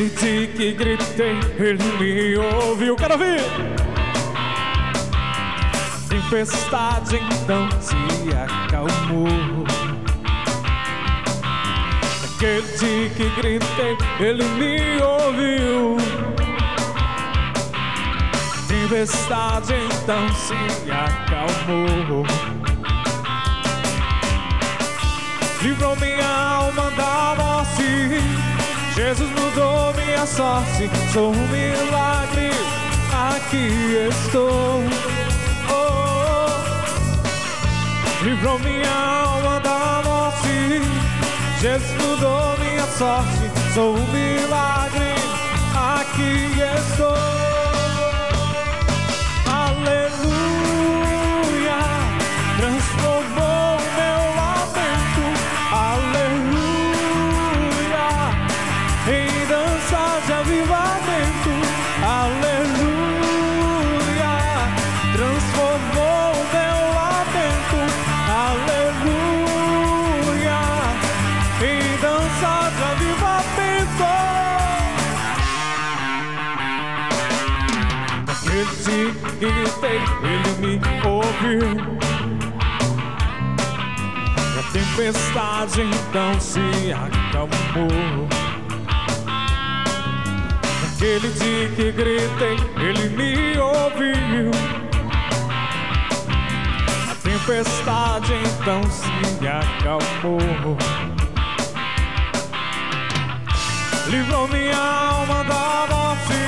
Dia que gritei, ele me ouviu. Quero ouvir! Tempestade então se acalmou. Naquele dia que gritei, ele me ouviu. Tempestade então se acalmou. Minha sorte. Sou um milagre. Aqui estou. Oh, oh. Livrou minha alma da morte. Jesus mudou minha sorte. Sou um milagre. Que gritei, ele me ouviu. E a tempestade então se acalmou. Naquele dia que gritei, ele me ouviu. Tempestade então se acalmou. Livrou minha alma da morte.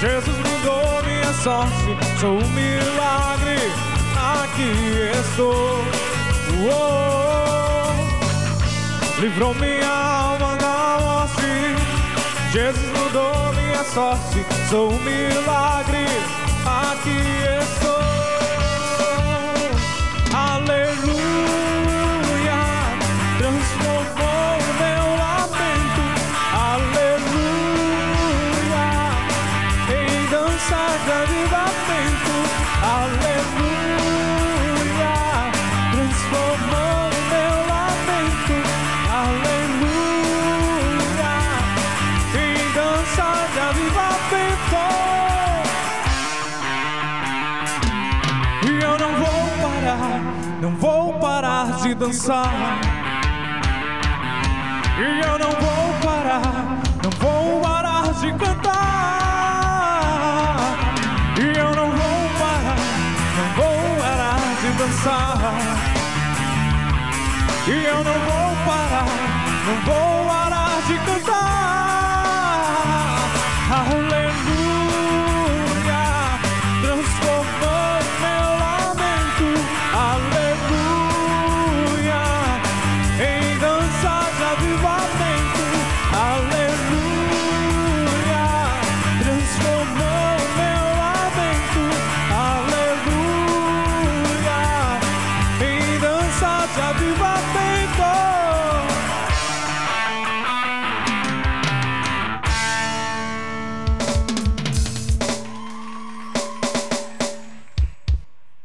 Jesus mudou minha sorte. Sou um milagre. Aqui estou. Uou. Livrou minha alma da morte. Jesus mudou minha sorte. Sou um milagre. Avivamento. Aleluia. Transformou meu lamento. Aleluia. Em dança de avivamento. E eu não vou parar, não vou parar de dançar. E eu não vou E eu não vou parar, não vou